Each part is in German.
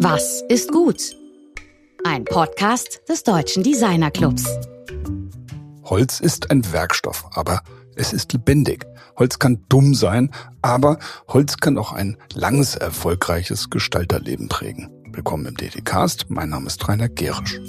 Was ist gut? Ein Podcast des Deutschen Designer Clubs. Holz ist ein Werkstoff, aber es ist lebendig. Holz kann dumm sein, aber Holz kann auch ein langes, erfolgreiches Gestalterleben prägen. Willkommen im DD-Cast. Mein Name ist Rainer Gerisch.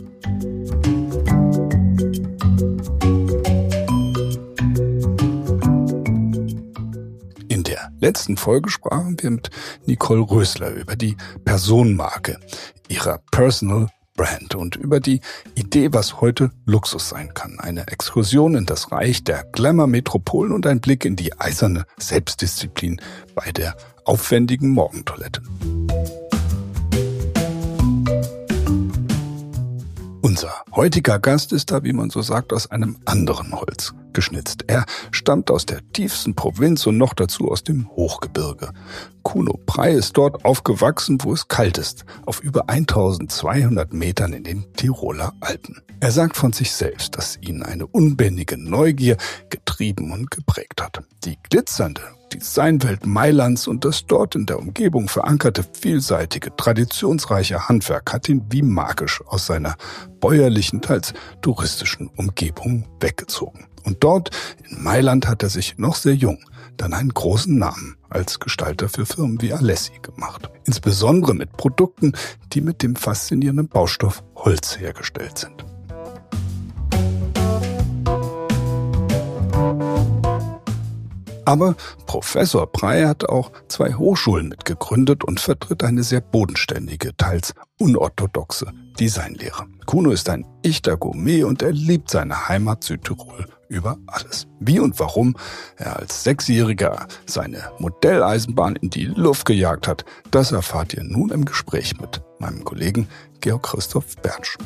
Letzten Folge sprachen wir mit Nicole Rösler über die Personenmarke ihrer Personal Brand und über die Idee, was heute Luxus sein kann. Eine Exkursion in das Reich der Glamour-Metropolen und ein Blick in die eiserne Selbstdisziplin bei der aufwendigen Morgentoilette. Unser heutiger Gast ist da, wie man so sagt, aus einem anderen Holz geschnitzt. Er stammt aus der tiefsten Provinz und noch dazu aus dem Hochgebirge. Kuno Prey ist dort aufgewachsen, wo es kalt ist, auf über 1200 Metern in den Tiroler Alpen. Er sagt von sich selbst, dass ihn eine unbändige Neugier getrieben und geprägt hat. Die glitzernde Designwelt Mailands und das dort in der Umgebung verankerte, vielseitige, traditionsreiche Handwerk hat ihn wie magisch aus seiner bäuerlichen, teils touristischen Umgebung weggezogen. Und dort in Mailand hat er sich noch sehr jung dann einen großen Namen als Gestalter für Firmen wie Alessi gemacht. Insbesondere mit Produkten, die mit dem faszinierenden Baustoff Holz hergestellt sind. Aber Professor Prey hat auch zwei Hochschulen mitgegründet und vertritt eine sehr bodenständige, teils unorthodoxe Designlehre. Kuno ist ein echter Gourmet und er liebt seine Heimat Südtirol über alles. Wie und warum er als Sechsjähriger seine Modelleisenbahn in die Luft gejagt hat, das erfahrt ihr nun im Gespräch mit meinem Kollegen Georg Christoph Bernsch.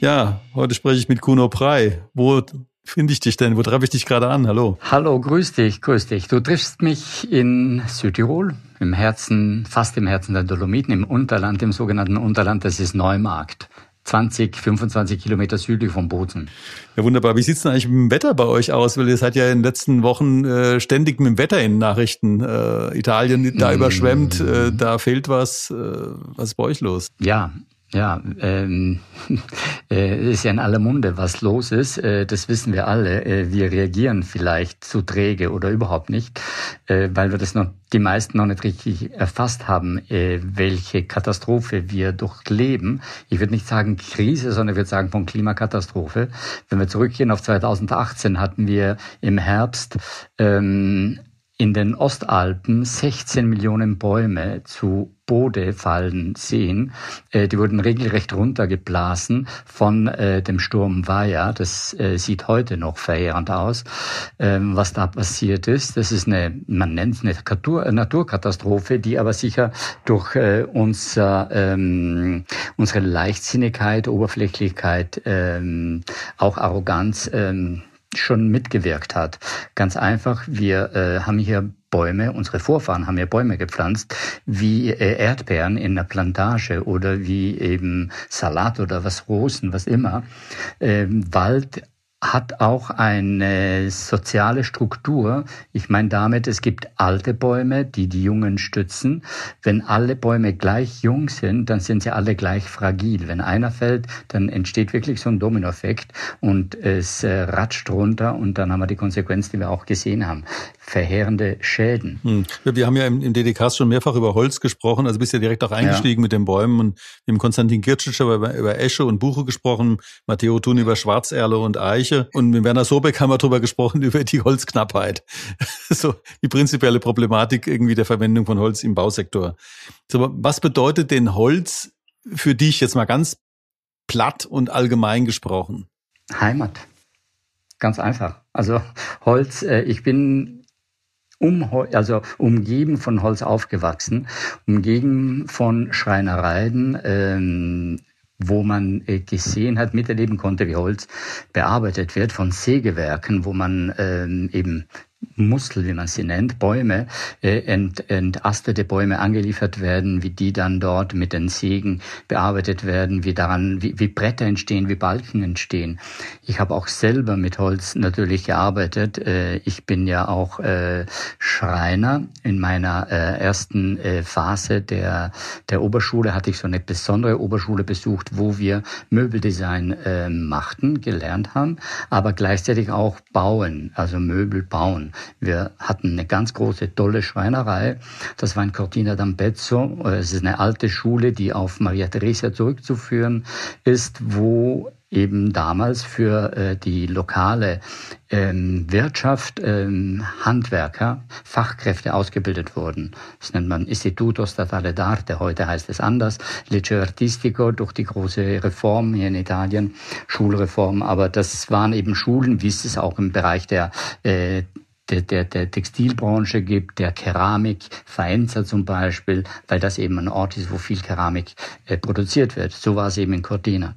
Ja, heute spreche ich mit Kuno Prey. Wo finde ich dich denn? Wo treffe ich dich gerade an? Hallo. Hallo, grüß dich, grüß dich. Du triffst mich in Südtirol, im Herzen, fast im Herzen der Dolomiten, im Unterland, im sogenannten Unterland, das ist Neumarkt. 20, 25 Kilometer südlich von Bozen. Ja, wunderbar. Wie sieht's denn eigentlich mit dem Wetter bei euch aus? Weil ihr seid ja in den letzten Wochen äh, ständig mit dem Wetter in Nachrichten. Äh, Italien da mm. überschwemmt, äh, da fehlt was. Äh, was ist bei euch los? Ja, ja, ähm, äh, ist ja in aller Munde, was los ist. Äh, das wissen wir alle. Äh, wir reagieren vielleicht zu träge oder überhaupt nicht, äh, weil wir das noch die meisten noch nicht richtig erfasst haben, äh, welche Katastrophe wir durchleben. Ich würde nicht sagen Krise, sondern ich würde sagen von Klimakatastrophe. Wenn wir zurückgehen auf 2018, hatten wir im Herbst ähm, in den Ostalpen 16 Millionen Bäume zu Bode fallen sehen. Äh, die wurden regelrecht runtergeblasen von äh, dem Sturm Vaya. Das äh, sieht heute noch verheerend aus, ähm, was da passiert ist. Das ist eine, man nennt es eine Natur, Naturkatastrophe, die aber sicher durch unser, ähm, unsere Leichtsinnigkeit, Oberflächlichkeit, ähm, auch Arroganz schon mitgewirkt hat. Ganz einfach, wir äh, haben hier Bäume, unsere Vorfahren haben ja Bäume gepflanzt, wie äh, Erdbeeren in einer Plantage oder wie eben Salat oder was Rosen, was immer. Ähm, Wald hat auch eine soziale Struktur. Ich meine damit, es gibt alte Bäume, die die Jungen stützen. Wenn alle Bäume gleich jung sind, dann sind sie alle gleich fragil. Wenn einer fällt, dann entsteht wirklich so ein Dominoeffekt und es äh, ratscht runter und dann haben wir die Konsequenz, die wir auch gesehen haben. Verheerende Schäden. Hm. Wir haben ja im, im DDK schon mehrfach über Holz gesprochen, also bist ja direkt auch eingestiegen ja. mit den Bäumen und im Konstantin Kircic über, über Esche und Buche gesprochen, Matteo Thun über Schwarzerle und Eiche. Eiche. Und mit Werner Sobeck haben wir darüber gesprochen, über die Holzknappheit. so die prinzipielle Problematik irgendwie der Verwendung von Holz im Bausektor. So, was bedeutet denn Holz für dich jetzt mal ganz platt und allgemein gesprochen? Heimat. Ganz einfach. Also Holz, äh, ich bin um, also umgeben von Holz aufgewachsen, umgeben von Schreinereien, ähm, wo man äh, gesehen hat, miterleben konnte, wie Holz bearbeitet wird, von Sägewerken, wo man ähm, eben Muskel, wie man sie nennt, Bäume, äh, ent, entastete Bäume angeliefert werden, wie die dann dort mit den Sägen bearbeitet werden, wie daran, wie, wie Bretter entstehen, wie Balken entstehen. Ich habe auch selber mit Holz natürlich gearbeitet. Äh, ich bin ja auch äh, Schreiner. In meiner äh, ersten äh, Phase der, der Oberschule hatte ich so eine besondere Oberschule besucht, wo wir Möbeldesign äh, machten, gelernt haben, aber gleichzeitig auch bauen, also Möbel bauen. Wir hatten eine ganz große, tolle Schreinerei. Das war in Cortina d'Ampezzo. Es ist eine alte Schule, die auf Maria Theresia zurückzuführen ist, wo eben damals für äh, die lokale ähm, Wirtschaft ähm, Handwerker, Fachkräfte ausgebildet wurden. Das nennt man Istituto Statale d'Arte, heute heißt es anders, Liceo Artistico durch die große Reform hier in Italien, Schulreform, aber das waren eben Schulen, wie es es auch im Bereich der äh, der, der, der Textilbranche gibt, der Keramik, Faenza zum Beispiel, weil das eben ein Ort ist, wo viel Keramik äh, produziert wird. So war es eben in Cortina.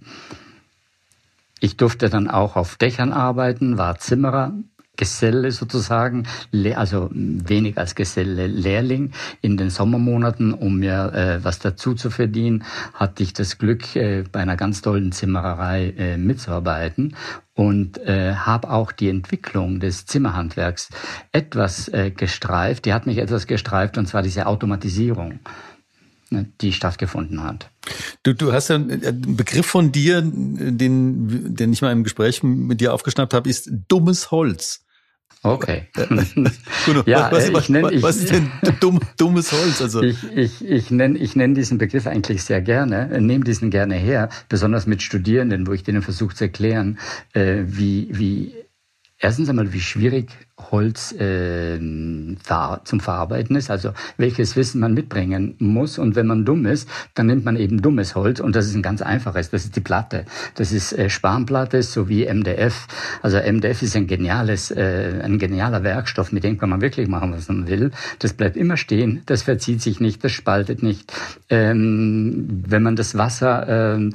Ich durfte dann auch auf Dächern arbeiten, war Zimmerer, Geselle sozusagen, also wenig als Geselle Lehrling. In den Sommermonaten, um mir äh, was dazu zu verdienen, hatte ich das Glück, äh, bei einer ganz tollen Zimmererei äh, mitzuarbeiten und äh, habe auch die Entwicklung des Zimmerhandwerks etwas äh, gestreift. Die hat mich etwas gestreift und zwar diese Automatisierung, ne, die stattgefunden hat. Du, du hast ja einen Begriff von dir, den, den ich mal im Gespräch mit dir aufgeschnappt habe, ist dummes Holz. Okay. ja, was, was, ich nenn, ich, was ist denn dumm, dummes Holz? Also ich, ich, ich nenne ich nenn diesen Begriff eigentlich sehr gerne, nehme diesen gerne her, besonders mit Studierenden, wo ich denen versuche zu erklären, äh, wie, wie erstens einmal, wie schwierig Holz äh, zum Verarbeiten ist, also welches Wissen man mitbringen muss. Und wenn man dumm ist, dann nimmt man eben dummes Holz und das ist ein ganz einfaches, das ist die Platte. Das ist äh, Spanplatte sowie MDF. Also MDF ist ein geniales, äh, ein genialer Werkstoff, mit dem kann man wirklich machen, was man will. Das bleibt immer stehen, das verzieht sich nicht, das spaltet nicht. Ähm, wenn man das Wasser, äh,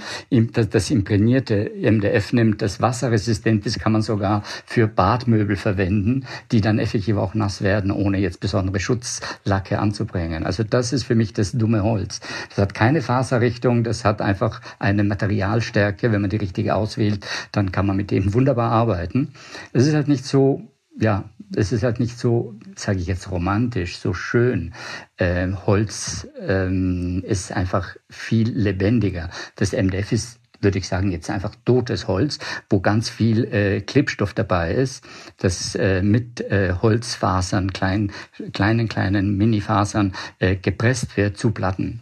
das, das imprägnierte MDF nimmt, das wasserresistent ist, kann man sogar für Badmöbel verwenden die dann effektiv auch nass werden, ohne jetzt besondere Schutzlacke anzubringen. Also das ist für mich das dumme Holz. Das hat keine Faserrichtung, das hat einfach eine Materialstärke. Wenn man die richtige auswählt, dann kann man mit dem wunderbar arbeiten. Es ist halt nicht so ja, es ist halt nicht so, sage ich jetzt romantisch, so schön. Ähm, Holz ähm, ist einfach viel lebendiger. Das MDF ist würde ich sagen, jetzt einfach totes Holz, wo ganz viel äh, Klebstoff dabei ist, das äh, mit äh, Holzfasern, kleinen, kleinen, kleinen Minifasern äh, gepresst wird zu Platten.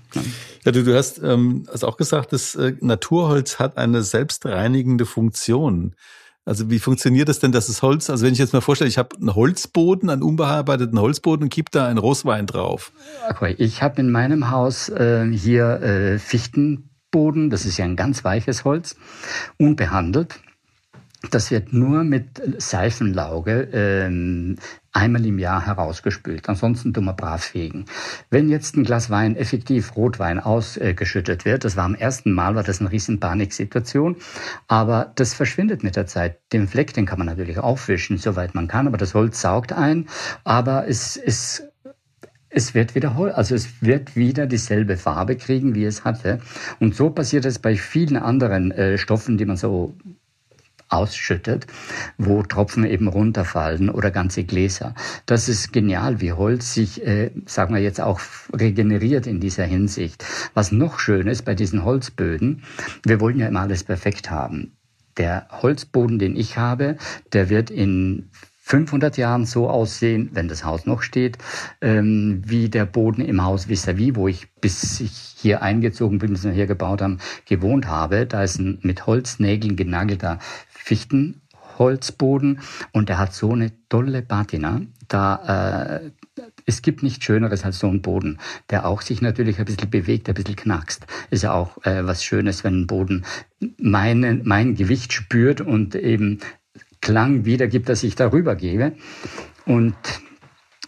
Ja, du, du hast ähm, also auch gesagt, das äh, Naturholz hat eine selbstreinigende Funktion. Also wie funktioniert das denn, dass das Holz, also wenn ich jetzt mal vorstelle, ich habe einen Holzboden, einen unbearbeiteten Holzboden und kipp da einen Roswein drauf. Okay, ich habe in meinem Haus äh, hier äh, Fichten Boden, das ist ja ein ganz weiches Holz, unbehandelt. Das wird nur mit Seifenlauge ähm, einmal im Jahr herausgespült. Ansonsten tun wir brav fegen. Wenn jetzt ein Glas Wein, effektiv Rotwein, ausgeschüttet wird, das war am ersten Mal, war das eine riesen Paniksituation, aber das verschwindet mit der Zeit. Den Fleck, den kann man natürlich aufwischen, soweit man kann, aber das Holz saugt ein, aber es ist es wird wiederholt, also es wird wieder dieselbe Farbe kriegen, wie es hatte. Und so passiert es bei vielen anderen äh, Stoffen, die man so ausschüttet, wo Tropfen eben runterfallen oder ganze Gläser. Das ist genial, wie Holz sich, äh, sagen wir jetzt auch, regeneriert in dieser Hinsicht. Was noch schön ist bei diesen Holzböden, wir wollen ja immer alles perfekt haben. Der Holzboden, den ich habe, der wird in 500 Jahren so aussehen, wenn das Haus noch steht, ähm, wie der Boden im Haus vis-à-vis, -vis, wo ich bis ich hier eingezogen bin, bis wir hier gebaut haben, gewohnt habe. Da ist ein mit Holznägeln genagelter Fichtenholzboden und der hat so eine tolle Patina. Da äh, es gibt nichts Schöneres als so ein Boden, der auch sich natürlich ein bisschen bewegt, ein bisschen knackst. Ist ja auch äh, was Schönes, wenn ein Boden meine, mein Gewicht spürt und eben Klang wiedergibt, dass ich darüber gebe. Und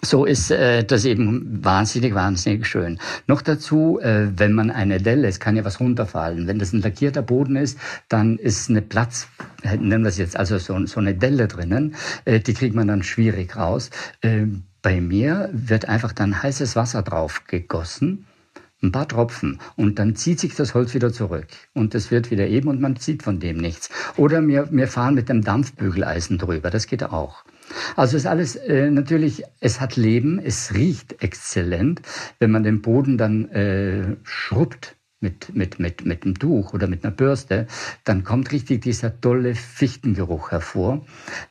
so ist äh, das eben wahnsinnig, wahnsinnig schön. Noch dazu, äh, wenn man eine Delle, es kann ja was runterfallen. Wenn das ein lackierter Boden ist, dann ist eine Platz, äh, nennen wir es jetzt, also so, so eine Delle drinnen, äh, die kriegt man dann schwierig raus. Äh, bei mir wird einfach dann heißes Wasser drauf gegossen ein paar Tropfen und dann zieht sich das Holz wieder zurück und es wird wieder eben und man sieht von dem nichts. Oder wir, wir fahren mit dem Dampfbügeleisen drüber, das geht auch. Also ist alles äh, natürlich, es hat Leben, es riecht exzellent. Wenn man den Boden dann äh, schrubbt mit, mit, mit, mit einem Tuch oder mit einer Bürste, dann kommt richtig dieser tolle Fichtengeruch hervor,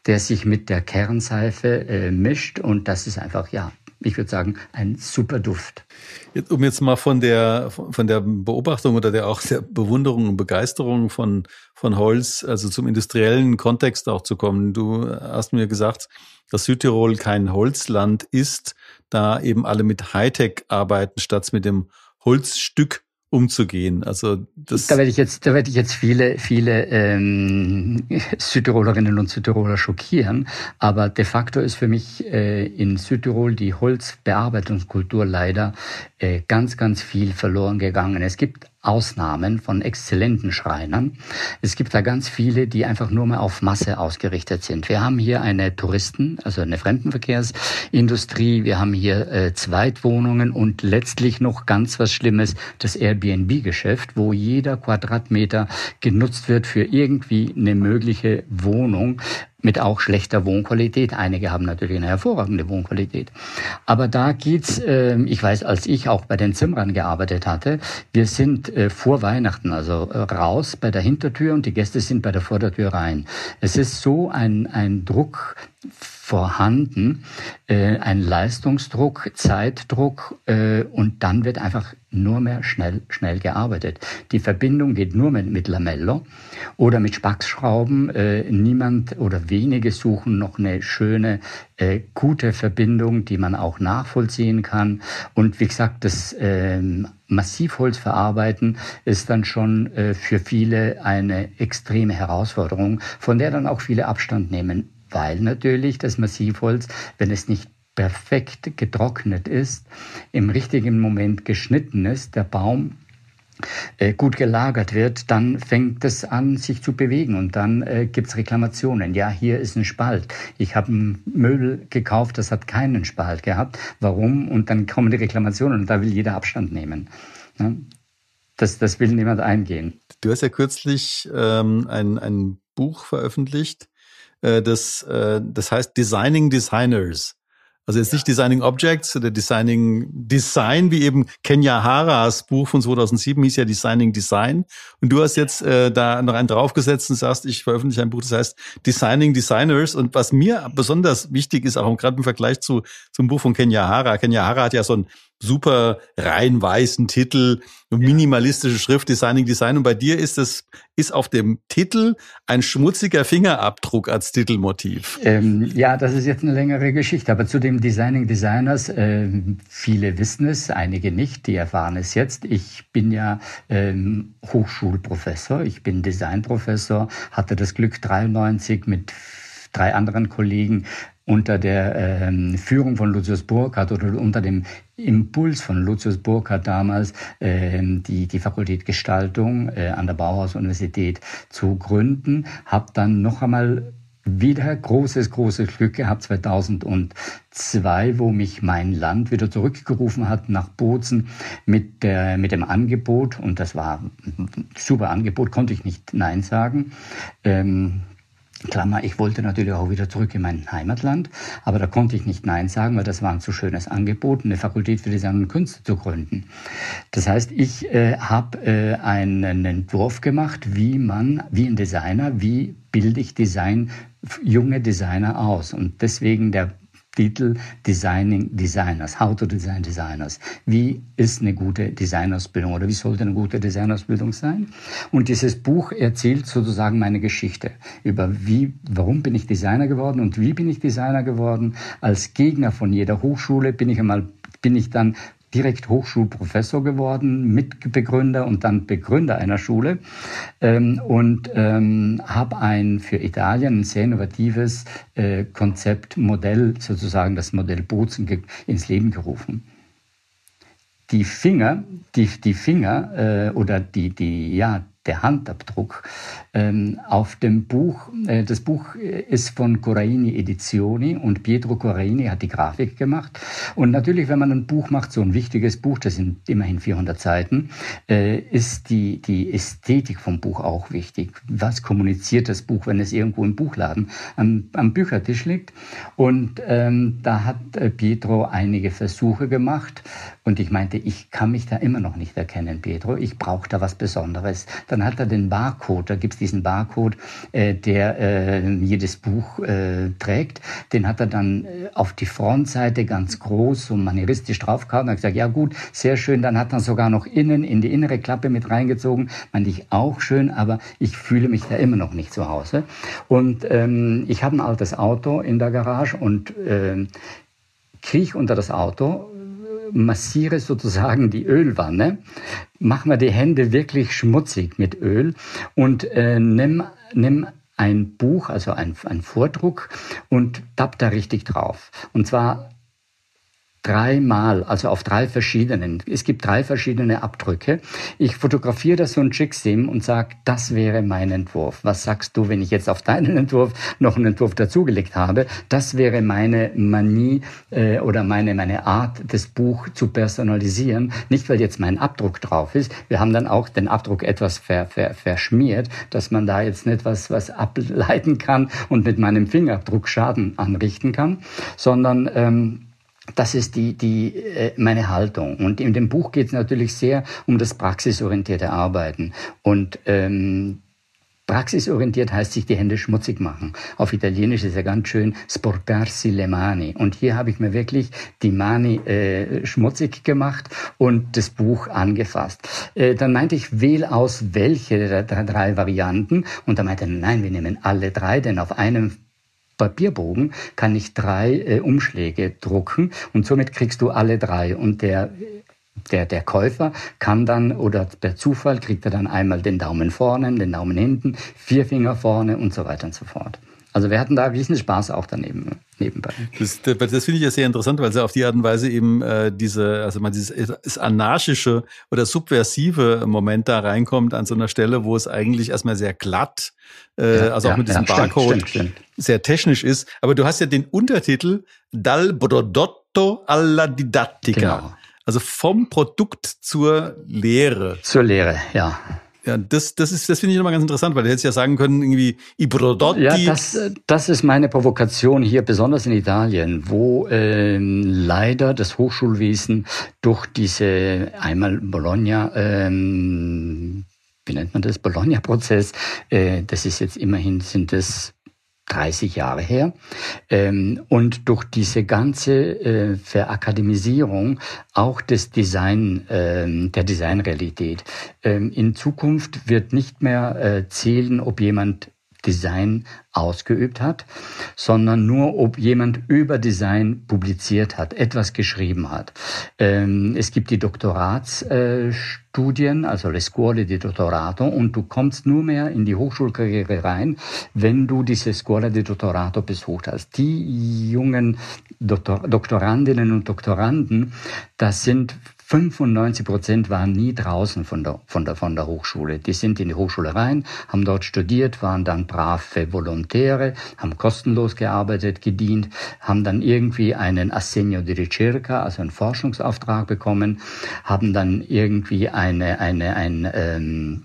der sich mit der Kernseife äh, mischt und das ist einfach, ja, ich würde sagen, ein super Duft. Jetzt, um jetzt mal von der, von der Beobachtung oder der auch der Bewunderung und Begeisterung von, von Holz, also zum industriellen Kontext auch zu kommen. Du hast mir gesagt, dass Südtirol kein Holzland ist, da eben alle mit Hightech arbeiten statt mit dem Holzstück umzugehen. Also das da werde ich jetzt, da werde ich jetzt viele, viele ähm, Südtirolerinnen und Südtiroler schockieren. Aber de facto ist für mich äh, in Südtirol die Holzbearbeitungskultur leider äh, ganz, ganz viel verloren gegangen. Es gibt Ausnahmen von exzellenten Schreinern. Es gibt da ganz viele, die einfach nur mal auf Masse ausgerichtet sind. Wir haben hier eine Touristen, also eine Fremdenverkehrsindustrie. Wir haben hier äh, Zweitwohnungen und letztlich noch ganz was Schlimmes, das Airbnb-Geschäft, wo jeder Quadratmeter genutzt wird für irgendwie eine mögliche Wohnung mit auch schlechter Wohnqualität. Einige haben natürlich eine hervorragende Wohnqualität. Aber da geht's, äh, ich weiß, als ich auch bei den Zimmerern gearbeitet hatte, wir sind äh, vor Weihnachten also äh, raus bei der Hintertür und die Gäste sind bei der Vordertür rein. Es ist so ein, ein Druck vorhanden, äh, ein Leistungsdruck, Zeitdruck äh, und dann wird einfach nur mehr schnell, schnell gearbeitet. Die Verbindung geht nur mit, mit Lamello oder mit Spaxschrauben. Äh, niemand oder wenige suchen noch eine schöne, äh, gute Verbindung, die man auch nachvollziehen kann. Und wie gesagt, das äh, Massivholz verarbeiten ist dann schon äh, für viele eine extreme Herausforderung, von der dann auch viele Abstand nehmen weil natürlich das Massivholz, wenn es nicht perfekt getrocknet ist, im richtigen Moment geschnitten ist, der Baum äh, gut gelagert wird, dann fängt es an, sich zu bewegen und dann äh, gibt's Reklamationen. Ja, hier ist ein Spalt. Ich habe ein Möbel gekauft, das hat keinen Spalt gehabt. Warum? Und dann kommen die Reklamationen und da will jeder Abstand nehmen. Ja? Das, das will niemand eingehen. Du hast ja kürzlich ähm, ein, ein Buch veröffentlicht, äh, das, äh, das heißt Designing Designers. Also jetzt nicht Designing Objects oder Designing Design, wie eben Kenya Haras Buch von 2007 hieß ja Designing Design. Und du hast jetzt äh, da noch einen draufgesetzt und sagst, ich veröffentliche ein Buch, das heißt Designing Designers. Und was mir besonders wichtig ist, auch gerade im Vergleich zu zum Buch von Kenya Hara. Kenya Hara hat ja so ein super rein weißen Titel, minimalistische Schrift, Designing Design. Und bei dir ist es, ist auf dem Titel ein schmutziger Fingerabdruck als Titelmotiv. Ähm, ja, das ist jetzt eine längere Geschichte. Aber zu dem Designing Designers, äh, viele wissen es, einige nicht, die erfahren es jetzt. Ich bin ja ähm, Hochschulprofessor, ich bin Designprofessor, hatte das Glück 93 mit drei anderen Kollegen unter der ähm, Führung von Lucius Burkhardt oder unter dem Impuls von Lucius Burkhardt damals ähm, die, die Fakultät Gestaltung äh, an der Bauhaus-Universität zu gründen. Habe dann noch einmal wieder großes, großes Glück gehabt 2002, wo mich mein Land wieder zurückgerufen hat nach Bozen mit, der, mit dem Angebot, und das war ein super Angebot, konnte ich nicht Nein sagen, ähm, Klammer, ich wollte natürlich auch wieder zurück in mein Heimatland, aber da konnte ich nicht Nein sagen, weil das war ein zu schönes Angebot, eine Fakultät für Design und Künste zu gründen. Das heißt, ich äh, habe äh, einen Entwurf gemacht, wie man, wie ein Designer, wie bilde ich Design, junge Designer aus. Und deswegen der Titel Designing Designers, How to Design Designers. Wie ist eine gute Designausbildung oder wie sollte eine gute Designausbildung sein? Und dieses Buch erzählt sozusagen meine Geschichte über wie, warum bin ich Designer geworden und wie bin ich Designer geworden. Als Gegner von jeder Hochschule bin ich einmal bin ich dann direkt Hochschulprofessor geworden, Mitbegründer und dann Begründer einer Schule ähm, und ähm, habe ein für Italien ein sehr innovatives äh, Konzept, sozusagen das Modell Bozen ins Leben gerufen. Die Finger, die, die Finger äh, oder die, die, ja, der Handabdruck ähm, auf dem Buch. Äh, das Buch ist von Coraini Edizioni und Pietro Coraini hat die Grafik gemacht. Und natürlich, wenn man ein Buch macht, so ein wichtiges Buch, das sind immerhin 400 Seiten, äh, ist die, die Ästhetik vom Buch auch wichtig. Was kommuniziert das Buch, wenn es irgendwo im Buchladen am, am Büchertisch liegt? Und ähm, da hat äh, Pietro einige Versuche gemacht und ich meinte, ich kann mich da immer noch nicht erkennen, Pietro. Ich brauche da was Besonderes. Dann hat er den Barcode, da gibt es diesen Barcode, äh, der äh, jedes Buch äh, trägt. Den hat er dann äh, auf die Frontseite ganz groß und manieristisch draufgehauen. Er hat gesagt, ja gut, sehr schön. Dann hat er sogar noch innen in die innere Klappe mit reingezogen. Meinte ich auch schön, aber ich fühle mich da immer noch nicht zu Hause. Und ähm, ich habe ein altes Auto in der Garage und äh, kriege unter das Auto massiere sozusagen die Ölwanne, mach mal die Hände wirklich schmutzig mit Öl und äh, nimm, nimm ein Buch, also ein, ein Vordruck und tapp da richtig drauf. Und zwar dreimal, also auf drei verschiedenen. Es gibt drei verschiedene Abdrücke. Ich fotografiere das so ein Chicksim und sage, das wäre mein Entwurf. Was sagst du, wenn ich jetzt auf deinen Entwurf noch einen Entwurf dazugelegt habe? Das wäre meine Manie äh, oder meine, meine Art, das Buch zu personalisieren. Nicht, weil jetzt mein Abdruck drauf ist. Wir haben dann auch den Abdruck etwas ver, ver, verschmiert, dass man da jetzt nicht was, was ableiten kann und mit meinem Fingerabdruck Schaden anrichten kann, sondern ähm, das ist die, die, äh, meine Haltung. Und in dem Buch geht es natürlich sehr um das praxisorientierte Arbeiten. Und ähm, Praxisorientiert heißt sich die Hände schmutzig machen. Auf Italienisch ist ja ganz schön sporcarsi le mani. Und hier habe ich mir wirklich die Mani äh, schmutzig gemacht und das Buch angefasst. Äh, dann meinte ich, wähl aus welche der drei Varianten. Und da meinte er, nein, wir nehmen alle drei, denn auf einem Papierbogen kann ich drei äh, Umschläge drucken und somit kriegst du alle drei. Und der der, der Käufer kann dann oder per Zufall kriegt er dann einmal den Daumen vorne, den Daumen hinten, vier Finger vorne und so weiter und so fort. Also wir hatten da riesen Spaß auch daneben nebenbei. Das, das, das finde ich ja sehr interessant, weil sie auf die Art und Weise eben äh, diese, also mal dieses anarchische oder subversive Moment da reinkommt an so einer Stelle, wo es eigentlich erstmal sehr glatt, äh, ja, also auch ja, mit diesem ja, Barcode stimmt, stimmt, sehr technisch ist. Aber du hast ja den Untertitel Dal Prodotto alla Didattica. Genau. Also vom Produkt zur Lehre. Zur Lehre, ja. Ja, das, das ist, das finde ich nochmal ganz interessant, weil du hättest ja sagen können, irgendwie i prodotti. Ja, das, das ist meine Provokation hier, besonders in Italien, wo äh, leider das Hochschulwesen durch diese einmal Bologna, ähm, wie nennt man das, Bologna-Prozess, äh, das ist jetzt immerhin, sind das 30 Jahre her. Ähm, und durch diese ganze äh, Verakademisierung auch des Design, ähm, der Designrealität. Ähm, in Zukunft wird nicht mehr äh, zählen, ob jemand Design ausgeübt hat, sondern nur, ob jemand über Design publiziert hat, etwas geschrieben hat. Ähm, es gibt die Doktoratsstudien, also le scuole di dottorato, und du kommst nur mehr in die Hochschulkarriere rein, wenn du diese Scuola di dottorato besucht hast. Die jungen Doktor Doktorandinnen und Doktoranden, das sind 95 Prozent waren nie draußen von der, von, der, von der Hochschule. Die sind in die Hochschule rein, haben dort studiert, waren dann brave Volontäre, haben kostenlos gearbeitet, gedient, haben dann irgendwie einen Assegno di Ricerca, also einen Forschungsauftrag bekommen, haben dann irgendwie eine, eine, ein, ähm,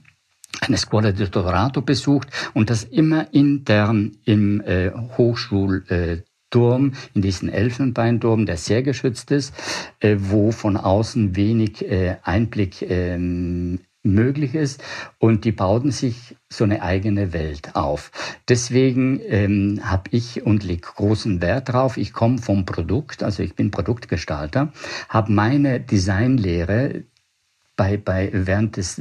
eine Scuola di Dottorato besucht und das immer intern im äh, Hochschul äh, Turm, in diesen Elfenbeinturm, der sehr geschützt ist, äh, wo von außen wenig äh, Einblick ähm, möglich ist und die bauten sich so eine eigene Welt auf. Deswegen ähm, habe ich und lege großen Wert drauf. Ich komme vom Produkt, also ich bin Produktgestalter, habe meine Designlehre bei, bei während des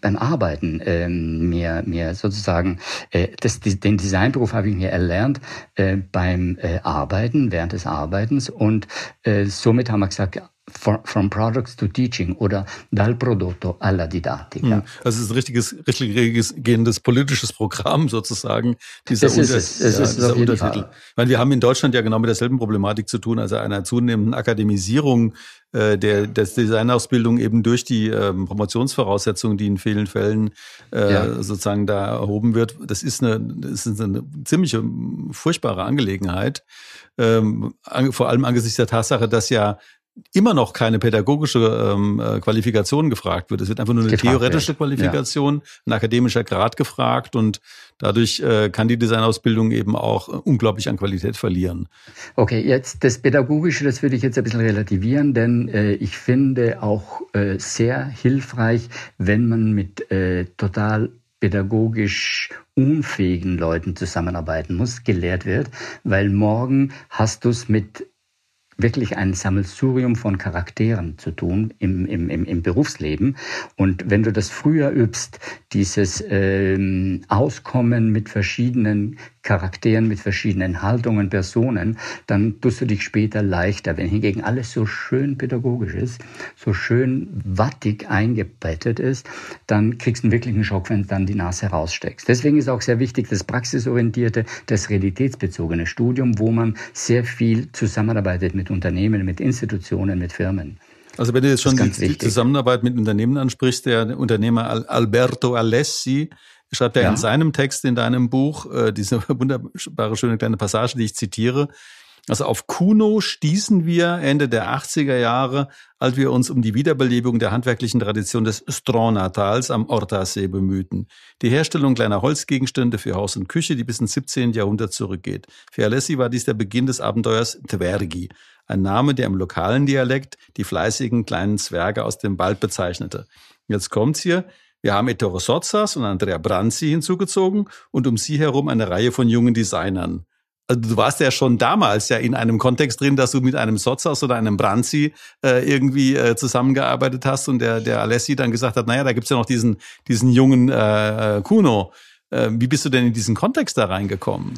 beim Arbeiten ähm, mir, mir sozusagen, äh, das, den Designberuf habe ich mir erlernt äh, beim äh, Arbeiten, während des Arbeitens. Und äh, somit haben wir gesagt, from products to teaching oder dal prodotto alla didattica. Hm. Also es ist ein richtiges, richtiges gehendes politisches Programm sozusagen. Dieser das ist es. Es ja, dieser Untertitel. Ich meine, wir haben in Deutschland ja genau mit derselben Problematik zu tun, also einer zunehmenden Akademisierung äh, der des Designausbildung eben durch die ähm, Promotionsvoraussetzungen, die in vielen Fällen äh, ja. sozusagen da erhoben wird. Das ist eine, das ist eine ziemlich furchtbare Angelegenheit. Ähm, vor allem angesichts der Tatsache, dass ja immer noch keine pädagogische ähm, äh, Qualifikation gefragt wird. Es wird einfach nur eine gefragt theoretische wird. Qualifikation, ja. ein akademischer Grad gefragt und dadurch äh, kann die Designausbildung eben auch äh, unglaublich an Qualität verlieren. Okay, jetzt das Pädagogische, das würde ich jetzt ein bisschen relativieren, denn äh, ich finde auch äh, sehr hilfreich, wenn man mit äh, total pädagogisch unfähigen Leuten zusammenarbeiten muss, gelehrt wird, weil morgen hast du es mit wirklich ein Sammelsurium von Charakteren zu tun im, im, im, im Berufsleben. Und wenn du das früher übst, dieses ähm, Auskommen mit verschiedenen Charakteren, mit verschiedenen Haltungen, Personen, dann tust du dich später leichter. Wenn hingegen alles so schön pädagogisch ist, so schön wattig eingebettet ist, dann kriegst du einen wirklichen Schock, wenn du dann die Nase raussteckst. Deswegen ist auch sehr wichtig das praxisorientierte, das realitätsbezogene Studium, wo man sehr viel zusammenarbeitet mit Unternehmen, mit Institutionen, mit Firmen. Also wenn du jetzt schon die, die, Zusammenarbeit mit Unternehmen ansprichst, der Unternehmer Alberto Alessi schreibt er ja. in seinem Text in deinem Buch, äh, diese wunderbare, schöne kleine Passage, die ich zitiere, also auf Kuno stießen wir Ende der 80er Jahre, als wir uns um die Wiederbelebung der handwerklichen Tradition des Stronatals am Ortasee bemühten. Die Herstellung kleiner Holzgegenstände für Haus und Küche, die bis ins 17. Jahrhundert zurückgeht. Für Alessi war dies der Beginn des Abenteuers Tvergi, ein Name, der im lokalen Dialekt die fleißigen kleinen Zwerge aus dem Wald bezeichnete. Jetzt kommt's hier. Wir haben Ettore Sozzas und Andrea Branzi hinzugezogen und um sie herum eine Reihe von jungen Designern. Also du warst ja schon damals ja in einem Kontext drin, dass du mit einem Sozzas oder einem Branzi äh, irgendwie äh, zusammengearbeitet hast und der, der Alessi dann gesagt hat, naja, da gibt's ja noch diesen, diesen jungen äh, äh Kuno. Äh, wie bist du denn in diesen Kontext da reingekommen?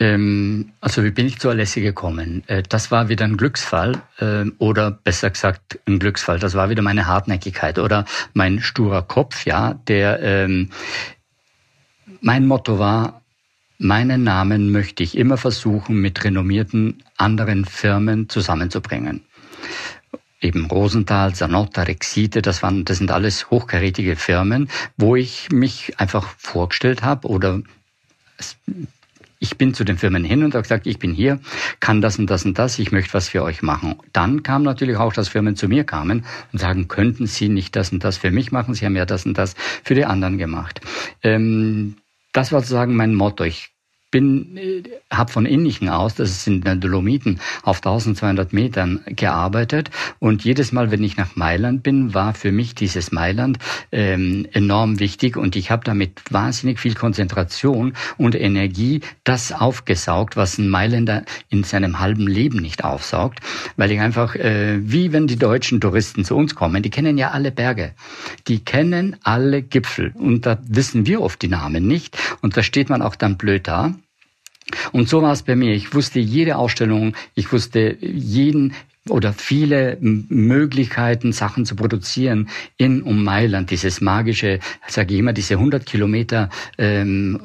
Ähm, also wie bin ich zu Alessi gekommen? Äh, das war wieder ein Glücksfall äh, oder besser gesagt ein Glücksfall. Das war wieder meine Hartnäckigkeit oder mein sturer Kopf, ja, der ähm, mein Motto war, meinen Namen möchte ich immer versuchen, mit renommierten anderen Firmen zusammenzubringen. Eben Rosenthal, Sanotta, Rexite, das waren, das sind alles hochkarätige Firmen, wo ich mich einfach vorgestellt habe oder ich bin zu den Firmen hin und habe gesagt, ich bin hier, kann das und das und das, ich möchte was für euch machen. Dann kam natürlich auch, dass Firmen zu mir kamen und sagen, könnten Sie nicht das und das für mich machen? Sie haben ja das und das für die anderen gemacht. Ähm, das war sozusagen mein Motto. Ich bin, äh, habe von Innichen aus, das sind Dolomiten, auf 1200 Metern gearbeitet. Und jedes Mal, wenn ich nach Mailand bin, war für mich dieses Mailand ähm, enorm wichtig. Und ich habe damit wahnsinnig viel Konzentration und Energie das aufgesaugt, was ein Mailänder in seinem halben Leben nicht aufsaugt, weil ich einfach, äh, wie wenn die deutschen Touristen zu uns kommen, die kennen ja alle Berge, die kennen alle Gipfel. Und da wissen wir oft die Namen nicht. Und da steht man auch dann blöd da und so war es bei mir. Ich wusste jede Ausstellung, ich wusste jeden oder viele Möglichkeiten, Sachen zu produzieren in um Mailand. Dieses magische, sage ich immer, diese 100 Kilometer ähm,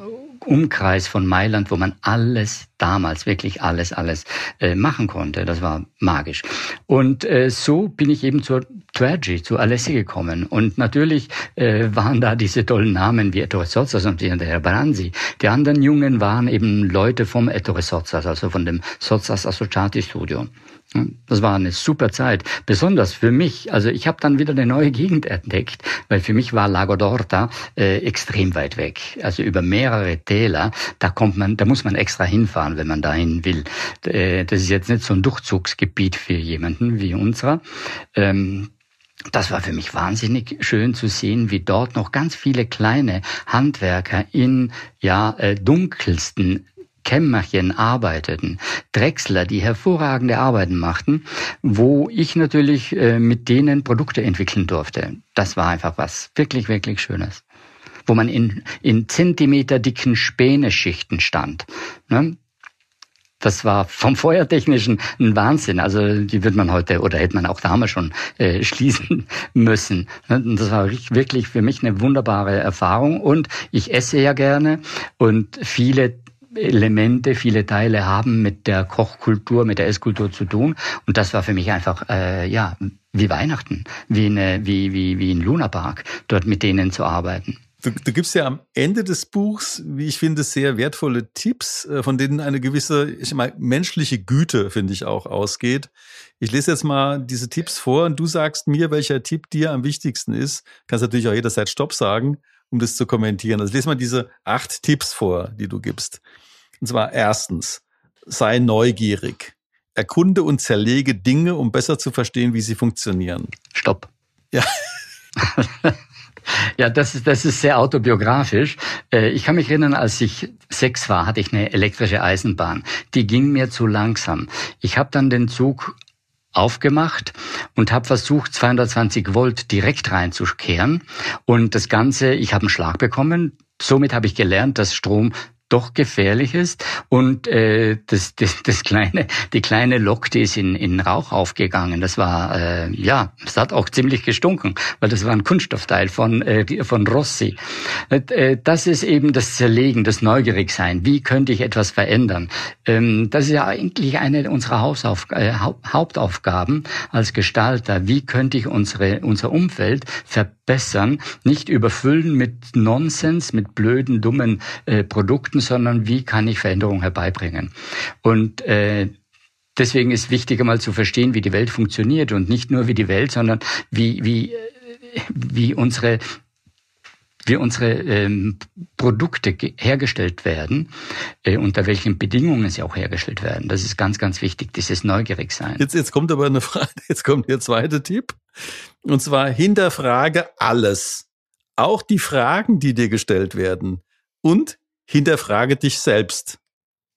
Umkreis von Mailand, wo man alles damals, wirklich alles, alles äh, machen konnte. Das war magisch. Und äh, so bin ich eben zur Tvergi, zu Alessi gekommen. Und natürlich äh, waren da diese tollen Namen wie Ettore Sozzas und der Herr Branzi. Die anderen Jungen waren eben Leute vom Ettore Sozzas, also von dem Sozzas Associati Studio. Das war eine super Zeit, besonders für mich. Also ich habe dann wieder eine neue Gegend entdeckt, weil für mich war Lago d'Orta äh, extrem weit weg. Also über mehrere Täler, da kommt man, da muss man extra hinfahren, wenn man dahin will. Äh, das ist jetzt nicht so ein Durchzugsgebiet für jemanden wie unserer. Ähm, das war für mich wahnsinnig schön zu sehen, wie dort noch ganz viele kleine Handwerker in ja äh, dunkelsten Kämmerchen arbeiteten, Drechsler, die hervorragende Arbeiten machten, wo ich natürlich äh, mit denen Produkte entwickeln durfte. Das war einfach was wirklich, wirklich Schönes. Wo man in, in Zentimeter dicken Späneschichten stand. Ne? das war vom Feuertechnischen ein Wahnsinn. Also die wird man heute oder hätte man auch damals schon äh, schließen müssen. Und das war wirklich für mich eine wunderbare Erfahrung. Und ich esse ja gerne und viele Elemente, viele Teile haben mit der Kochkultur, mit der Esskultur zu tun. Und das war für mich einfach, äh, ja, wie Weihnachten, wie, eine, wie, wie, wie ein Lunapark, dort mit denen zu arbeiten. Du, du gibst ja am Ende des Buchs, wie ich finde, sehr wertvolle Tipps, äh, von denen eine gewisse, ich meine, menschliche Güte, finde ich, auch ausgeht. Ich lese jetzt mal diese Tipps vor und du sagst mir, welcher Tipp dir am wichtigsten ist. Kannst natürlich auch jederzeit Stopp sagen, um das zu kommentieren. Also lese mal diese acht Tipps vor, die du gibst. Und zwar erstens, sei neugierig. Erkunde und zerlege Dinge, um besser zu verstehen, wie sie funktionieren. Stopp. Ja. Ja, das ist, das ist sehr autobiografisch. Äh, ich kann mich erinnern, als ich sechs war, hatte ich eine elektrische Eisenbahn. Die ging mir zu langsam. Ich habe dann den Zug aufgemacht und habe versucht, 220 Volt direkt reinzukehren. Und das Ganze, ich habe einen Schlag bekommen. Somit habe ich gelernt, dass Strom doch gefährlich ist. Und äh, das, das, das kleine, die kleine Lok, die ist in, in Rauch aufgegangen. Das war, äh, ja, es hat auch ziemlich gestunken, weil das war ein Kunststoffteil von, äh, von Rossi. Äh, das ist eben das Zerlegen, das Neugierigsein. Wie könnte ich etwas verändern? Ähm, das ist ja eigentlich eine unserer Hausauf äh, Hauptaufgaben als Gestalter. Wie könnte ich unsere, unser Umfeld verbessern? Nicht überfüllen mit Nonsens, mit blöden, dummen äh, Produkten, sondern wie kann ich Veränderung herbeibringen? Und äh, deswegen ist wichtig einmal zu verstehen, wie die Welt funktioniert und nicht nur wie die Welt, sondern wie wie wie unsere wie unsere ähm, Produkte hergestellt werden, äh, unter welchen Bedingungen sie auch hergestellt werden. Das ist ganz, ganz wichtig, dieses Neugierigsein. Jetzt, jetzt kommt aber eine Frage, jetzt kommt der zweite Tipp. Und zwar hinterfrage alles. Auch die Fragen, die dir gestellt werden. Und hinterfrage dich selbst.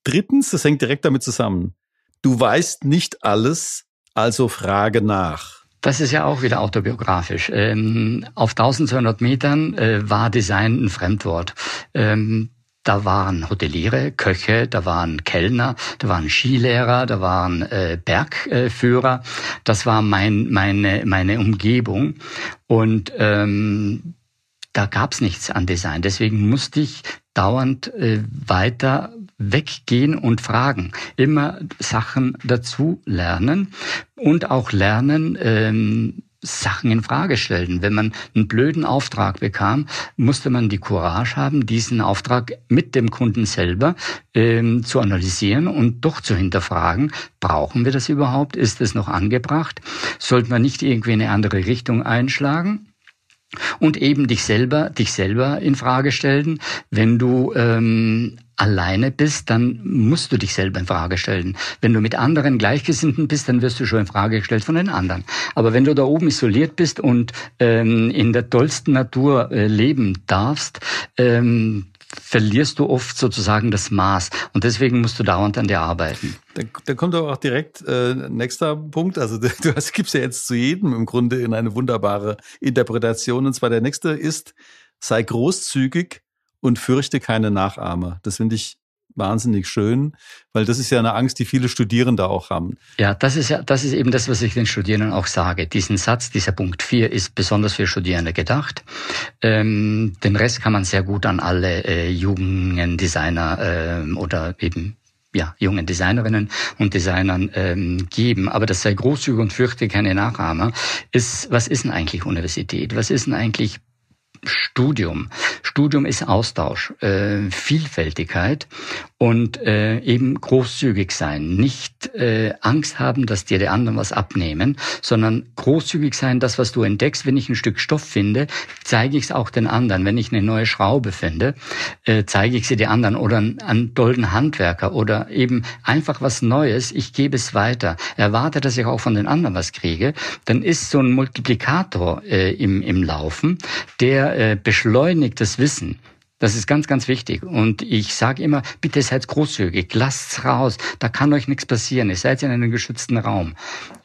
Drittens, das hängt direkt damit zusammen. Du weißt nicht alles, also frage nach. Das ist ja auch wieder autobiografisch. Ähm, auf 1200 Metern äh, war Design ein Fremdwort. Ähm, da waren Hoteliere, Köche, da waren Kellner, da waren Skilehrer, da waren äh, Bergführer. Das war mein, meine, meine Umgebung. Und ähm, da gab's nichts an Design. Deswegen musste ich dauernd äh, weiter weggehen und fragen, immer Sachen dazu lernen und auch lernen, ähm, Sachen in Frage stellen. Wenn man einen blöden Auftrag bekam, musste man die Courage haben, diesen Auftrag mit dem Kunden selber ähm, zu analysieren und doch zu hinterfragen, brauchen wir das überhaupt? Ist es noch angebracht? Sollten wir nicht irgendwie eine andere Richtung einschlagen? Und eben dich selber, dich selber in Frage stellen. Wenn du ähm, alleine bist, dann musst du dich selber in Frage stellen. Wenn du mit anderen Gleichgesinnten bist, dann wirst du schon in Frage gestellt von den anderen. Aber wenn du da oben isoliert bist und ähm, in der tollsten Natur äh, leben darfst, ähm, verlierst du oft sozusagen das Maß. Und deswegen musst du dauernd an dir arbeiten. Da, da kommt aber auch direkt äh, nächster Punkt. Also du hast, gibst ja jetzt zu jedem im Grunde in eine wunderbare Interpretation. Und zwar der nächste ist, sei großzügig und fürchte keine Nachahmer. Das finde ich wahnsinnig schön, weil das ist ja eine Angst, die viele Studierende auch haben. Ja, das ist ja, das ist eben das, was ich den Studierenden auch sage. Diesen Satz, dieser Punkt 4 ist besonders für Studierende gedacht. Ähm, den Rest kann man sehr gut an alle äh, jungen Designer äh, oder eben ja, jungen Designerinnen und Designern ähm, geben. Aber das sei großzügig und fürchte keine Nachahmer. Ist, was ist denn eigentlich Universität? Was ist denn eigentlich Studium. Studium ist Austausch, äh, Vielfältigkeit und äh, eben großzügig sein. Nicht äh, Angst haben, dass dir die anderen was abnehmen, sondern großzügig sein, das, was du entdeckst. Wenn ich ein Stück Stoff finde, zeige ich es auch den anderen. Wenn ich eine neue Schraube finde, äh, zeige ich sie den anderen oder einen dolden Handwerker oder eben einfach was Neues. Ich gebe es weiter. Erwarte, dass ich auch von den anderen was kriege. Dann ist so ein Multiplikator äh, im, im Laufen, der äh, beschleunigt das Wissen. Das ist ganz, ganz wichtig. Und ich sage immer, bitte seid großzügig, lasst's raus. Da kann euch nichts passieren. Ihr seid in einem geschützten Raum.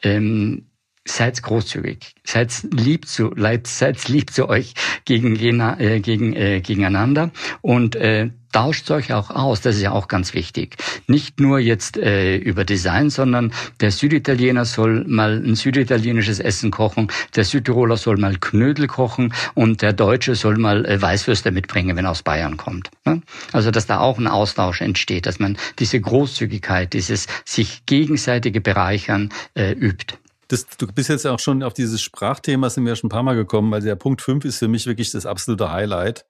Ähm, seid großzügig, seid lieb zu, seid lieb zu euch gegen, äh, gegen, äh, gegeneinander und äh, tauscht euch auch aus, das ist ja auch ganz wichtig. Nicht nur jetzt äh, über Design, sondern der Süditaliener soll mal ein süditalienisches Essen kochen, der Südtiroler soll mal Knödel kochen und der Deutsche soll mal äh, Weißwürste mitbringen, wenn er aus Bayern kommt. Ne? Also dass da auch ein Austausch entsteht, dass man diese Großzügigkeit, dieses sich gegenseitige Bereichern äh, übt. Das, du bist jetzt auch schon auf dieses Sprachthema, sind wir schon ein paar Mal gekommen, weil der Punkt 5 ist für mich wirklich das absolute Highlight.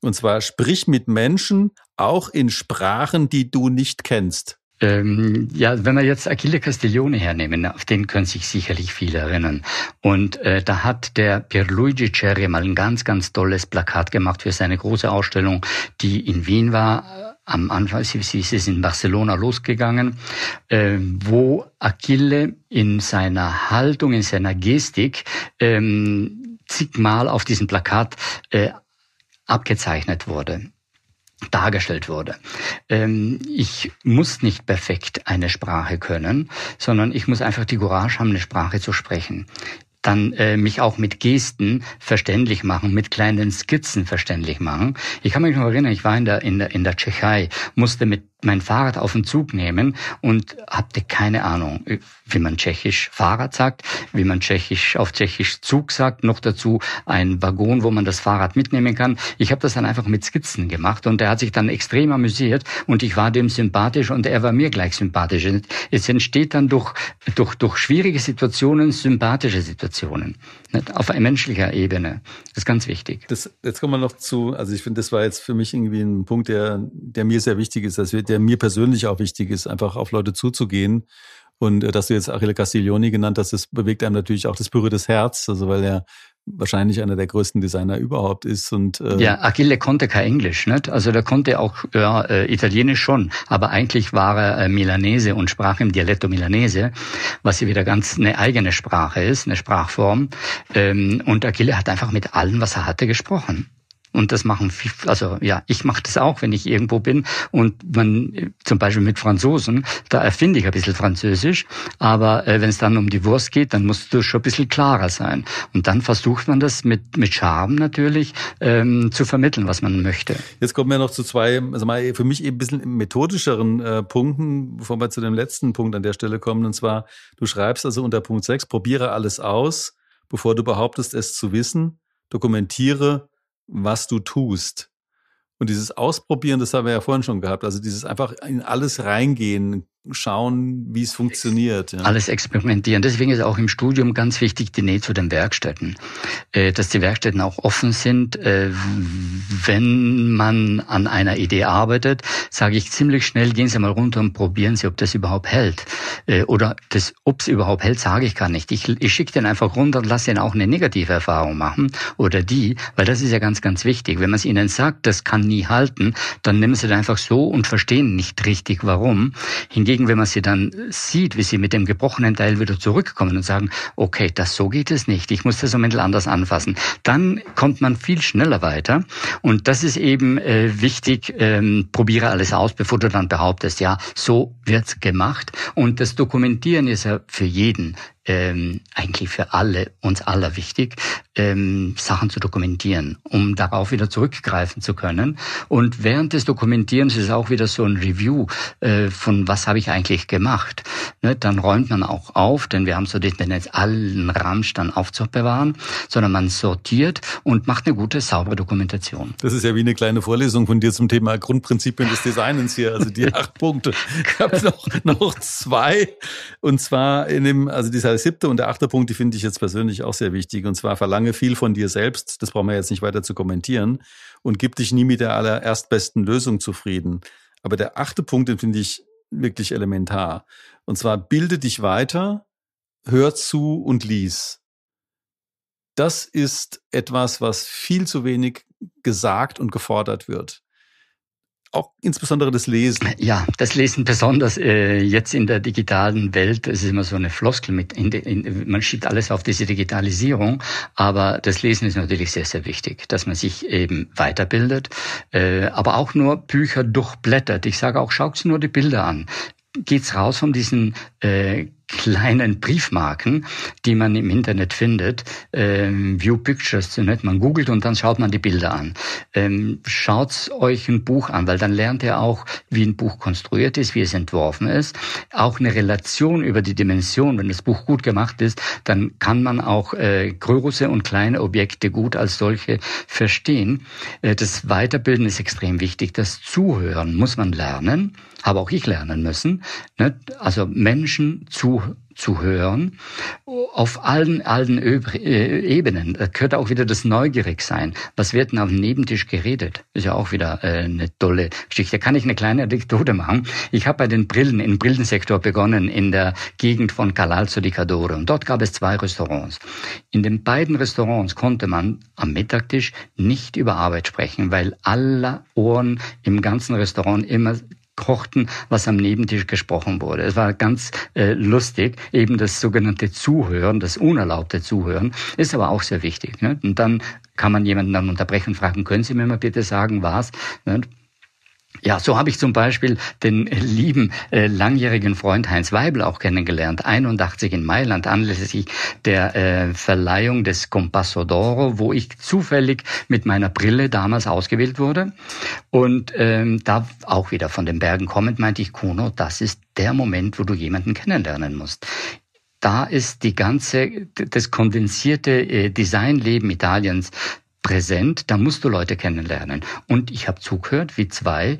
Und zwar sprich mit Menschen auch in Sprachen, die du nicht kennst. Ähm, ja, wenn wir jetzt Achille Castiglione hernehmen, auf den können sich sicherlich viele erinnern. Und äh, da hat der Pierluigi Cerri mal ein ganz, ganz tolles Plakat gemacht für seine große Ausstellung, die in Wien war. Am Anfang, sie, ist in Barcelona losgegangen, äh, wo Achille in seiner Haltung, in seiner Gestik ähm, zigmal auf diesem Plakat äh, abgezeichnet wurde dargestellt wurde. Ähm, ich muss nicht perfekt eine Sprache können, sondern ich muss einfach die Courage haben, eine Sprache zu sprechen dann äh, mich auch mit Gesten verständlich machen, mit kleinen Skizzen verständlich machen. Ich kann mich noch erinnern, ich war in der, in der, in der Tschechei, musste mit mein Fahrrad auf den Zug nehmen und hatte keine Ahnung, wie man tschechisch Fahrrad sagt, wie man tschechisch auf tschechisch Zug sagt, noch dazu ein Waggon, wo man das Fahrrad mitnehmen kann. Ich habe das dann einfach mit Skizzen gemacht und er hat sich dann extrem amüsiert und ich war dem sympathisch und er war mir gleich sympathisch. Es entsteht dann durch, durch, durch schwierige Situationen sympathische Situationen, nicht? auf menschlicher Ebene. Das ist ganz wichtig. Das, jetzt kommen wir noch zu, also ich finde, das war jetzt für mich irgendwie ein Punkt, der, der mir sehr wichtig ist, dass wir der mir persönlich auch wichtig ist, einfach auf Leute zuzugehen. Und äh, dass du jetzt Achille Castiglioni genannt hast, das bewegt einem natürlich auch das berührte Herz, also weil er wahrscheinlich einer der größten Designer überhaupt ist. Und äh ja, Achille konnte kein Englisch, nicht? Also der konnte auch ja, äh, Italienisch schon, aber eigentlich war er äh, Milanese und sprach im Dialetto Milanese, was ja wieder ganz eine eigene Sprache ist, eine Sprachform. Ähm, und Achille hat einfach mit allen, was er hatte, gesprochen. Und das machen, also ja, ich mache das auch, wenn ich irgendwo bin. Und man, zum Beispiel mit Franzosen, da erfinde ich ein bisschen Französisch. Aber äh, wenn es dann um die Wurst geht, dann musst du schon ein bisschen klarer sein. Und dann versucht man das mit, mit Charme natürlich ähm, zu vermitteln, was man möchte. Jetzt kommen wir noch zu zwei, also mal für mich eben ein bisschen methodischeren äh, Punkten, bevor wir zu dem letzten Punkt an der Stelle kommen. Und zwar, du schreibst also unter Punkt 6, probiere alles aus, bevor du behauptest, es zu wissen. Dokumentiere was du tust. Und dieses Ausprobieren, das haben wir ja vorhin schon gehabt. Also dieses einfach in alles reingehen, schauen, wie es funktioniert. Ja. Alles experimentieren. Deswegen ist auch im Studium ganz wichtig die Nähe zu den Werkstätten. Äh, dass die Werkstätten auch offen sind. Äh, wenn man an einer Idee arbeitet, sage ich ziemlich schnell, gehen Sie mal runter und probieren Sie, ob das überhaupt hält. Äh, oder das, ob es überhaupt hält, sage ich gar nicht. Ich, ich schicke den einfach runter und lasse ihn auch eine negative Erfahrung machen. Oder die, weil das ist ja ganz, ganz wichtig. Wenn man es ihnen sagt, das kann nie halten, dann nehmen sie das einfach so und verstehen nicht richtig, warum. Hingegen Hingegen, wenn man sie dann sieht, wie sie mit dem gebrochenen Teil wieder zurückkommen und sagen, okay, das so geht es nicht, ich muss das ein bisschen anders anfassen, dann kommt man viel schneller weiter. Und das ist eben äh, wichtig, ähm, probiere alles aus, bevor du dann behauptest, ja, so wird's gemacht. Und das Dokumentieren ist ja für jeden ähm, eigentlich für alle, uns aller wichtig, ähm, Sachen zu dokumentieren, um darauf wieder zurückgreifen zu können. Und während des Dokumentierens ist auch wieder so ein Review äh, von, was habe ich eigentlich gemacht. Ne? Dann räumt man auch auf, denn wir haben so die Tendenz, allen Ramsch dann aufzubewahren, sondern man sortiert und macht eine gute, saubere Dokumentation. Das ist ja wie eine kleine Vorlesung von dir zum Thema Grundprinzipien des Designs hier, also die acht Punkte. Ich habe noch, noch zwei, und zwar in dem, also dieser der siebte und der achte Punkt, die finde ich jetzt persönlich auch sehr wichtig. Und zwar verlange viel von dir selbst. Das brauchen wir jetzt nicht weiter zu kommentieren. Und gib dich nie mit der allererstbesten Lösung zufrieden. Aber der achte Punkt, den finde ich wirklich elementar. Und zwar bilde dich weiter, hör zu und lies. Das ist etwas, was viel zu wenig gesagt und gefordert wird auch insbesondere das Lesen. Ja, das Lesen besonders äh, jetzt in der digitalen Welt. Es ist immer so eine Floskel mit, in, in, man schiebt alles auf diese Digitalisierung, aber das Lesen ist natürlich sehr, sehr wichtig, dass man sich eben weiterbildet, äh, aber auch nur Bücher durchblättert. Ich sage auch, schaut nur die Bilder an geht's raus von diesen äh, kleinen Briefmarken, die man im Internet findet. Ähm, View Pictures, so nennt man googelt und dann schaut man die Bilder an. Ähm, schaut euch ein Buch an, weil dann lernt ihr auch, wie ein Buch konstruiert ist, wie es entworfen ist. Auch eine Relation über die Dimension, wenn das Buch gut gemacht ist, dann kann man auch äh, große und kleine Objekte gut als solche verstehen. Äh, das Weiterbilden ist extrem wichtig. Das Zuhören muss man lernen habe auch ich lernen müssen. Ne? Also Menschen zu, zu hören auf allen, allen äh, Ebenen. Da gehört auch wieder das Neugierigsein. Was wird denn dem Nebentisch geredet? Ist ja auch wieder äh, eine tolle Geschichte. Da kann ich eine kleine Anekdote machen. Ich habe bei den Brillen, im Brillensektor begonnen, in der Gegend von Calalzo di Cadore. Und dort gab es zwei Restaurants. In den beiden Restaurants konnte man am Mittagtisch nicht über Arbeit sprechen, weil alle Ohren im ganzen Restaurant immer kochten, was am Nebentisch gesprochen wurde. Es war ganz äh, lustig, eben das sogenannte Zuhören, das unerlaubte Zuhören, ist aber auch sehr wichtig. Ne? Und dann kann man jemanden dann unterbrechen und fragen, können Sie mir mal bitte sagen, was? Ne? Ja, so habe ich zum Beispiel den lieben äh, langjährigen Freund Heinz Weibel auch kennengelernt, 81 in Mailand, anlässlich der äh, Verleihung des Compasso d'Oro, wo ich zufällig mit meiner Brille damals ausgewählt wurde. Und ähm, da auch wieder von den Bergen kommend meinte ich, Kuno, das ist der Moment, wo du jemanden kennenlernen musst da ist die ganze, das kondensierte äh, Designleben Italiens präsent, da musst du Leute kennenlernen. Und ich habe zugehört, wie zwei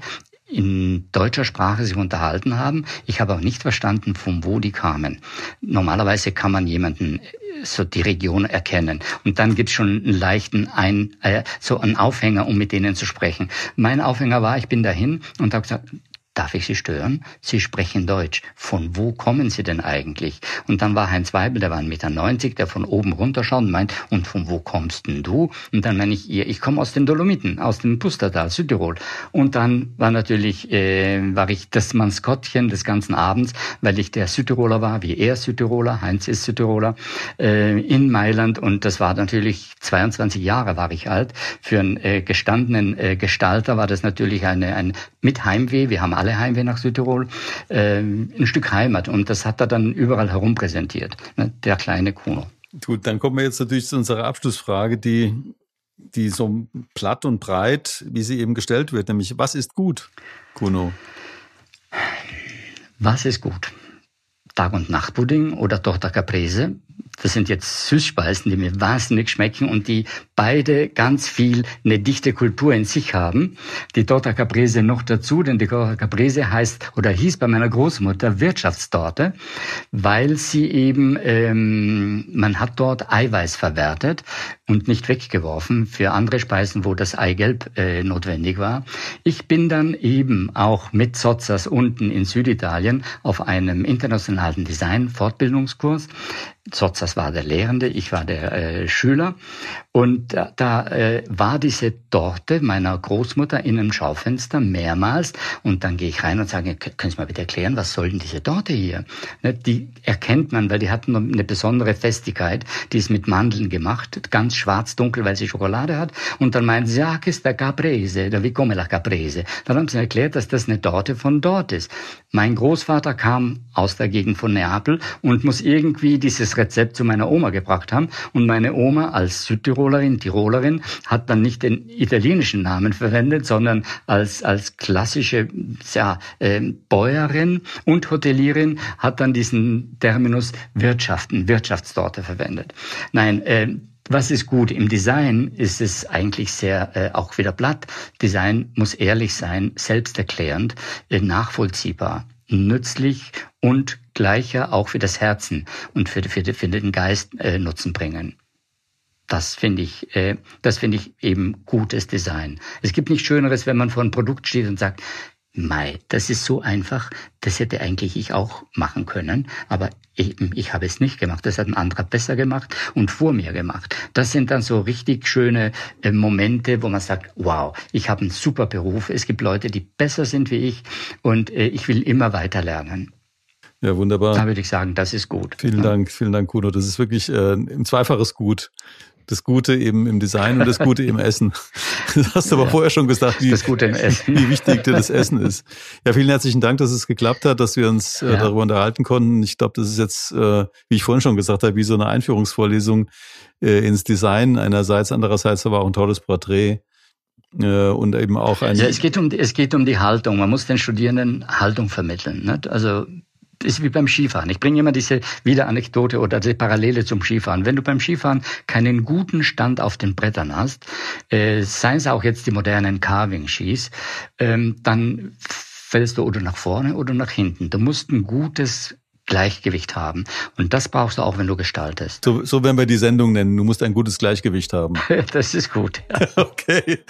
in deutscher Sprache sich unterhalten haben. Ich habe auch nicht verstanden, von wo die kamen. Normalerweise kann man jemanden äh, so die Region erkennen. Und dann gibt's schon einen leichten ein, äh, so einen Aufhänger, um mit denen zu sprechen. Mein Aufhänger war, ich bin dahin und habe gesagt, Darf ich Sie stören? Sie sprechen Deutsch. Von wo kommen Sie denn eigentlich? Und dann war Heinz Weibel, der war 1,90 Meter, der von oben runterschaut und meint, und von wo kommst denn du? Und dann meine ich, ihr, ich komme aus den Dolomiten, aus dem Pustertal, Südtirol. Und dann war natürlich, äh, war ich das Maskottchen des ganzen Abends, weil ich der Südtiroler war, wie er Südtiroler, Heinz ist Südtiroler, äh, in Mailand. Und das war natürlich, 22 Jahre war ich alt. Für einen äh, gestandenen äh, Gestalter war das natürlich eine, ein mit Heimweh. Wir haben alle alle Heimweh nach Südtirol, äh, ein Stück Heimat. Und das hat er dann überall herum präsentiert, ne? der kleine Kuno. Gut, dann kommen wir jetzt natürlich zu unserer Abschlussfrage, die, die so platt und breit, wie sie eben gestellt wird, nämlich was ist gut, Kuno? Was ist gut? Tag- und Nachtpudding oder Torta Caprese? Das sind jetzt Süßspeisen, die mir wahnsinnig schmecken und die beide ganz viel eine dichte Kultur in sich haben. Die Torta Caprese noch dazu, denn die Torta Caprese heißt oder hieß bei meiner Großmutter Wirtschaftstorte, weil sie eben, ähm, man hat dort Eiweiß verwertet und nicht weggeworfen für andere Speisen, wo das Eigelb äh, notwendig war. Ich bin dann eben auch mit Sozzas unten in Süditalien auf einem internationalen Design-Fortbildungskurs Zotzas war der Lehrende, ich war der äh, Schüler. Und da, da äh, war diese Torte meiner Großmutter in einem Schaufenster mehrmals. Und dann gehe ich rein und sage, können Sie mal bitte erklären, was soll denn diese Torte hier? Ne, die erkennt man, weil die hat eine besondere Festigkeit. Die ist mit Mandeln gemacht, ganz schwarz-dunkel, weil sie Schokolade hat. Und dann meinen sie, ja, ist der Caprese, der wie come la Caprese? Dann haben sie erklärt, dass das eine Torte von dort ist. Mein Großvater kam aus der Gegend von Neapel und muss irgendwie dieses Rezept zu meiner Oma gebracht haben. Und meine Oma als Südtirolerin, Tirolerin, hat dann nicht den italienischen Namen verwendet, sondern als, als klassische ja, äh, Bäuerin und Hotelierin hat dann diesen Terminus Wirtschaften, Wirtschaftstorte verwendet. Nein, äh, was ist gut? Im Design ist es eigentlich sehr äh, auch wieder platt. Design muss ehrlich sein, selbsterklärend, äh, nachvollziehbar nützlich und gleicher auch für das Herzen und für, für, für den Geist äh, Nutzen bringen. Das finde ich, äh, das finde ich eben gutes Design. Es gibt nichts Schöneres, wenn man vor einem Produkt steht und sagt, Mei, das ist so einfach, das hätte eigentlich ich auch machen können, aber eben, ich habe es nicht gemacht. Das hat ein anderer besser gemacht und vor mir gemacht. Das sind dann so richtig schöne äh, Momente, wo man sagt, wow, ich habe einen super Beruf. Es gibt Leute, die besser sind wie ich und äh, ich will immer weiter lernen. Ja, wunderbar. Da würde ich sagen, das ist gut. Vielen ja. Dank, vielen Dank, Kuno. Das ist wirklich äh, ein zweifaches Gut das Gute eben im Design und das Gute im Essen. Das hast du aber ja. vorher schon gesagt, wie, wie wichtig dir das Essen ist. Ja, vielen herzlichen Dank, dass es geklappt hat, dass wir uns äh, ja. darüber unterhalten konnten. Ich glaube, das ist jetzt, äh, wie ich vorhin schon gesagt habe, wie so eine Einführungsvorlesung äh, ins Design einerseits, andererseits aber auch ein tolles Porträt äh, und eben auch ein. Ja, es geht um es geht um die Haltung. Man muss den Studierenden Haltung vermitteln. Nicht? Also ist wie beim Skifahren. Ich bringe immer diese wieder Anekdote oder die Parallele zum Skifahren. Wenn du beim Skifahren keinen guten Stand auf den Brettern hast, äh, seien es auch jetzt die modernen Carving-Skis, ähm, dann fällst du oder nach vorne oder nach hinten. Du musst ein gutes Gleichgewicht haben. Und das brauchst du auch, wenn du gestaltest. So, so werden wir die Sendung nennen. Du musst ein gutes Gleichgewicht haben. das ist gut. Ja. okay.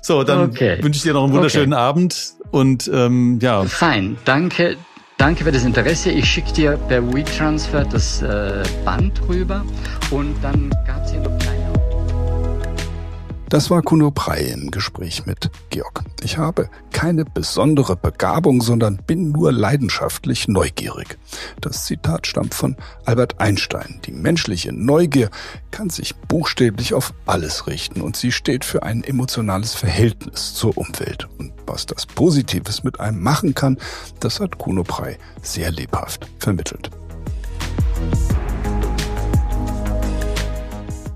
So, dann okay. wünsche ich dir noch einen wunderschönen okay. Abend und ähm, ja. Fein. Danke. Danke für das Interesse. Ich schicke dir per WeTransfer das äh, Band rüber und dann gab es hier noch kleine das war Kuno Prey im Gespräch mit Georg. Ich habe keine besondere Begabung, sondern bin nur leidenschaftlich neugierig. Das Zitat stammt von Albert Einstein. Die menschliche Neugier kann sich buchstäblich auf alles richten und sie steht für ein emotionales Verhältnis zur Umwelt. Und was das Positives mit einem machen kann, das hat Kuno Prey sehr lebhaft vermittelt.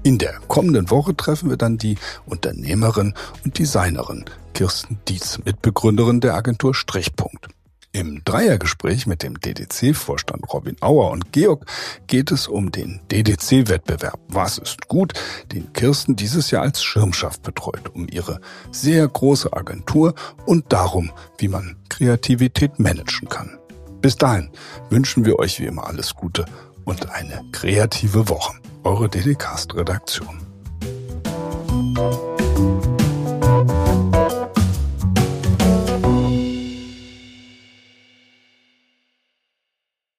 In der kommenden Woche treffen wir dann die Unternehmerin und Designerin Kirsten Dietz, Mitbegründerin der Agentur Strichpunkt. Im Dreiergespräch mit dem DDC-Vorstand Robin Auer und Georg geht es um den DDC-Wettbewerb. Was ist gut, den Kirsten dieses Jahr als Schirmschaft betreut, um ihre sehr große Agentur und darum, wie man Kreativität managen kann. Bis dahin wünschen wir euch wie immer alles Gute und eine kreative Woche. Eure DDcast-Redaktion.